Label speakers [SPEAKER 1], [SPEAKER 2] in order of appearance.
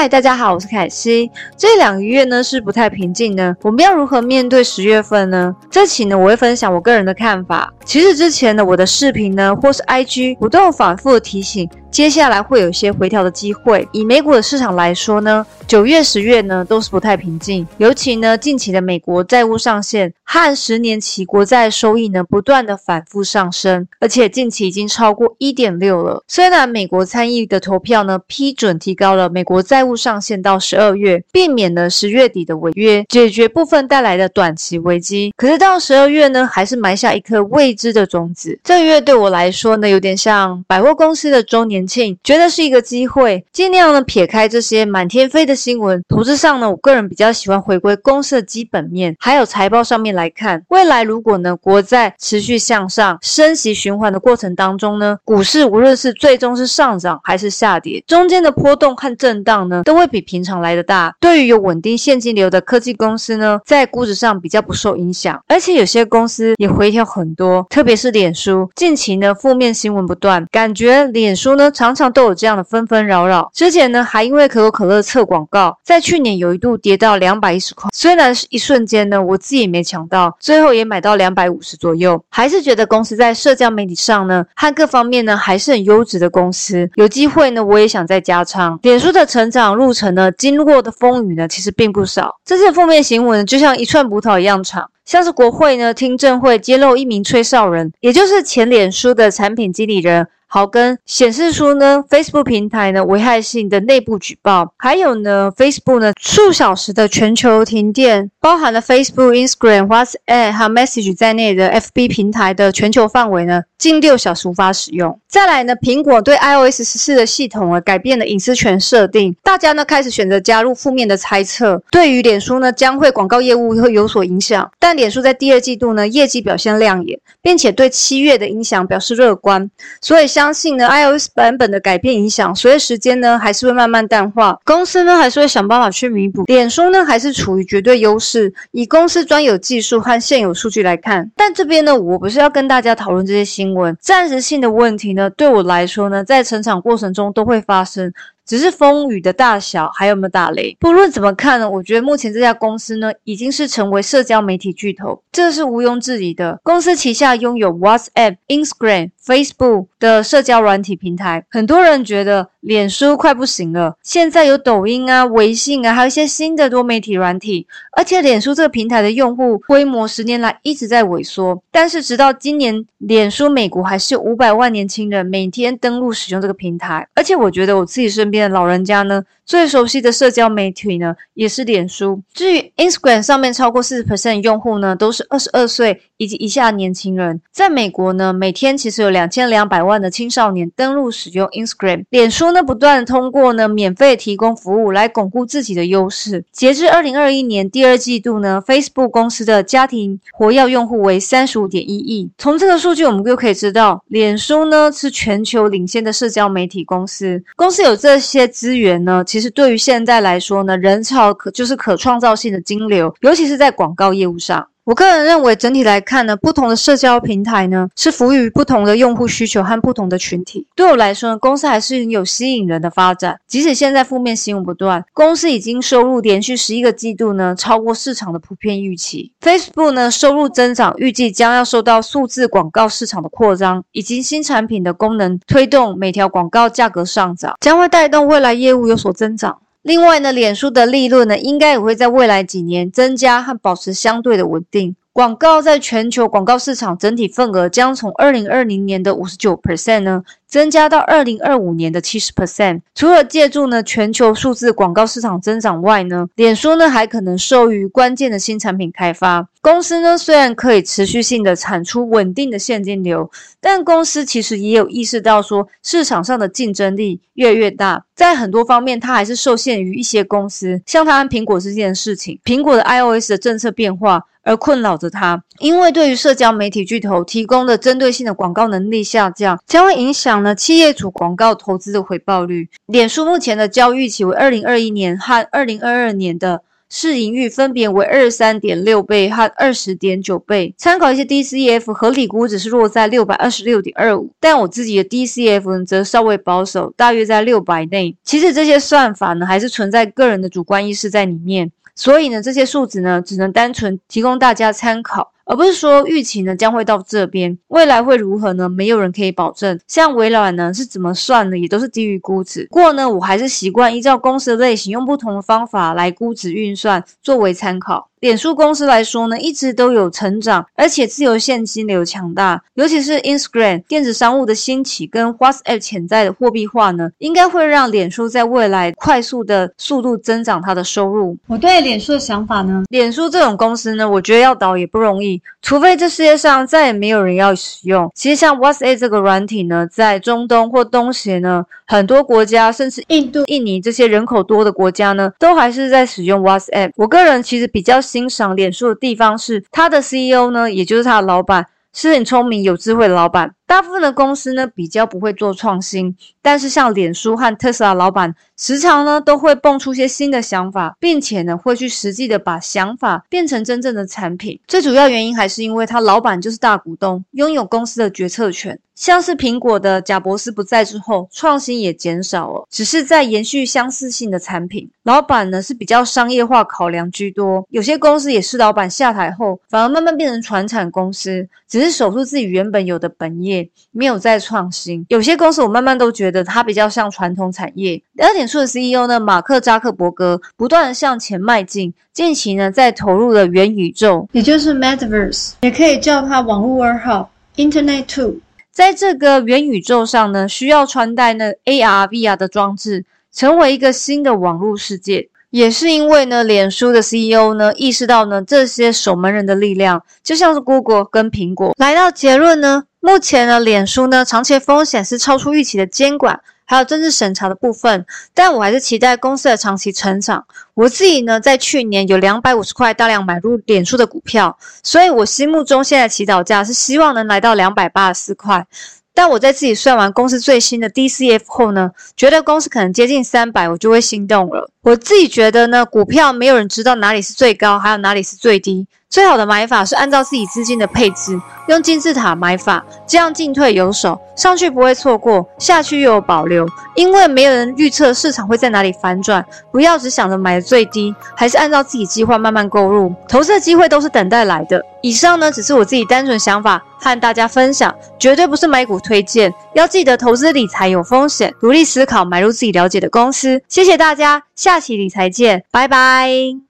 [SPEAKER 1] 嗨，大家好，我是凯西。这两个月呢是不太平静的，我们要如何面对十月份呢？这期呢我会分享我个人的看法。其实之前呢我的视频呢或是 IG，不断反复的提醒。接下来会有一些回调的机会。以美股的市场来说呢，九月、十月呢都是不太平静。尤其呢，近期的美国债务上限和十年期国债收益呢不断的反复上升，而且近期已经超过一点六了。虽然美国参议的投票呢批准提高了美国债务上限到十二月，避免了十月底的违约，解决部分带来的短期危机。可是到十二月呢，还是埋下一颗未知的种子。这个月对我来说呢，有点像百货公司的周年。年庆觉得是一个机会，尽量呢撇开这些满天飞的新闻。投资上呢，我个人比较喜欢回归公司的基本面，还有财报上面来看。未来如果呢国债持续向上升息循环的过程当中呢，股市无论是最终是上涨还是下跌，中间的波动和震荡呢，都会比平常来的大。对于有稳定现金流的科技公司呢，在估值上比较不受影响，而且有些公司也回调很多，特别是脸书，近期呢负面新闻不断，感觉脸书呢。常常都有这样的纷纷扰扰。之前呢，还因为可口可乐测广告，在去年有一度跌到两百一十块。虽然是一瞬间呢，我自己也没抢到，最后也买到两百五十左右。还是觉得公司在社交媒体上呢，和各方面呢，还是很优质的公司。有机会呢，我也想再加仓。脸书的成长路程呢，经过的风雨呢，其实并不少。这次负面新闻就像一串葡萄一样长。像是国会呢，听证会揭露一名吹哨人，也就是前脸书的产品经理人。好，跟显示出呢，Facebook 平台呢危害性的内部举报，还有呢，Facebook 呢数小时的全球停电，包含了 Facebook、Instagram、WhatsApp 和 Message 在内的 FB 平台的全球范围呢，近六小时无法使用。再来呢，苹果对 iOS 十四的系统啊改变了隐私权设定，大家呢开始选择加入负面的猜测，对于脸书呢将会广告业务会有所影响。但脸书在第二季度呢业绩表现亮眼，并且对七月的影响表示乐观，所以。相信呢，iOS 版本的改变影响，随着时间呢，还是会慢慢淡化。公司呢，还是会想办法去弥补。脸书呢，还是处于绝对优势。以公司专有技术和现有数据来看，但这边呢，我不是要跟大家讨论这些新闻，暂时性的问题呢，对我来说呢，在成长过程中都会发生。只是风雨的大小还有没有打雷？不论怎么看呢，我觉得目前这家公司呢，已经是成为社交媒体巨头，这是毋庸置疑的。公司旗下拥有 WhatsApp、Instagram、Facebook 的社交软体平台，很多人觉得。脸书快不行了，现在有抖音啊、微信啊，还有一些新的多媒体软体。而且脸书这个平台的用户规模十年来一直在萎缩，但是直到今年，脸书美国还是有五百万年轻人每天登录使用这个平台。而且我觉得我自己身边的老人家呢，最熟悉的社交媒体呢，也是脸书。至于 Instagram 上面超过四十 percent 用户呢，都是二十二岁以及以下年轻人。在美国呢，每天其实有两千两百万的青少年登录使用 Instagram。脸书呢？不断通过呢免费提供服务来巩固自己的优势。截至二零二一年第二季度呢，Facebook 公司的家庭活跃用户为三十五点一亿。从这个数据，我们就可以知道，脸书呢是全球领先的社交媒体公司。公司有这些资源呢，其实对于现在来说呢，人潮可就是可创造性的金流，尤其是在广告业务上。我个人认为，整体来看呢，不同的社交平台呢，是服务于不同的用户需求和不同的群体。对我来说呢，公司还是有吸引人的发展。即使现在负面新闻不断，公司已经收入连续十一个季度呢，超过市场的普遍预期。Facebook 呢，收入增长预计将要受到数字广告市场的扩张，以及新产品的功能推动每条广告价格上涨，将会带动未来业务有所增长。另外呢，脸书的利润呢，应该也会在未来几年增加和保持相对的稳定。广告在全球广告市场整体份额将从二零二零年的五十九 percent 呢。增加到二零二五年的七十 percent。除了借助呢全球数字广告市场增长外呢，脸书呢还可能受益于关键的新产品开发。公司呢虽然可以持续性的产出稳定的现金流，但公司其实也有意识到说市场上的竞争力越来越大，在很多方面它还是受限于一些公司，像它和苹果之间的事情，苹果的 iOS 的政策变化而困扰着它。因为对于社交媒体巨头提供的针对性的广告能力下降，将会影响。呢，企业主广告投资的回报率，脸书目前的交易期为二零二一年和二零二二年的市盈率分别为二十三点六倍和二十点九倍。参考一些 DCF 合理估值是落在六百二十六点二五，但我自己的 DCF 则稍微保守，大约在六百内。其实这些算法呢，还是存在个人的主观意识在里面，所以呢，这些数值呢，只能单纯提供大家参考。而不是说预期呢将会到这边，未来会如何呢？没有人可以保证。像微软呢是怎么算的，也都是低于估值。不过呢，我还是习惯依照公司的类型，用不同的方法来估值运算作为参考。脸书公司来说呢，一直都有成长，而且自由现金流强大，尤其是 Instagram 电子商务的兴起跟 WhatsApp 潜在的货币化呢，应该会让脸书在未来快速的速度增长它的收入。
[SPEAKER 2] 我对脸书的想法呢，
[SPEAKER 1] 脸书这种公司呢，我觉得要倒也不容易，除非这世界上再也没有人要使用。其实像 WhatsApp 这个软体呢，在中东或东协呢，很多国家，甚至印度、印尼这些人口多的国家呢，都还是在使用 WhatsApp。我个人其实比较。欣赏脸书的地方是，他的 CEO 呢，也就是他的老板，是很聪明、有智慧的老板。大部分的公司呢，比较不会做创新，但是像脸书和特斯拉老板，时常呢都会蹦出些新的想法，并且呢会去实际的把想法变成真正的产品。最主要原因还是因为他老板就是大股东，拥有公司的决策权。像是苹果的贾博斯不在之后，创新也减少了，只是在延续相似性的产品。老板呢是比较商业化考量居多，有些公司也是老板下台后，反而慢慢变成传产公司，只是守住自己原本有的本业。没有再创新，有些公司我慢慢都觉得它比较像传统产业。二点数的 CEO 呢，马克扎克伯格不断的向前迈进，近期呢在投入了元宇宙，
[SPEAKER 2] 也就是 Metaverse，也可以叫它网络二号 Internet Two。
[SPEAKER 1] 在这个元宇宙上呢，需要穿戴呢 AR、VR 的装置，成为一个新的网络世界。也是因为呢，脸书的 CEO 呢意识到呢这些守门人的力量，就像是 Google 跟苹果，来到结论呢。目前呢，脸书呢长期风险是超出预期的监管，还有政治审查的部分，但我还是期待公司的长期成长。我自己呢，在去年有两百五十块大量买入脸书的股票，所以我心目中现在祈祷价是希望能来到两百八十四块。但我在自己算完公司最新的 DCF 后呢，觉得公司可能接近三百，我就会心动了。我自己觉得呢，股票没有人知道哪里是最高，还有哪里是最低。最好的买法是按照自己资金的配置，用金字塔买法，这样进退有手，上去不会错过，下去又有保留。因为没有人预测市场会在哪里反转，不要只想着买最低，还是按照自己计划慢慢购入。投资的机会都是等待来的。以上呢，只是我自己单纯想法，和大家分享，绝对不是买股推荐。要记得投资理财有风险，独立思考，买入自己了解的公司。谢谢大家，下期理财见，拜拜。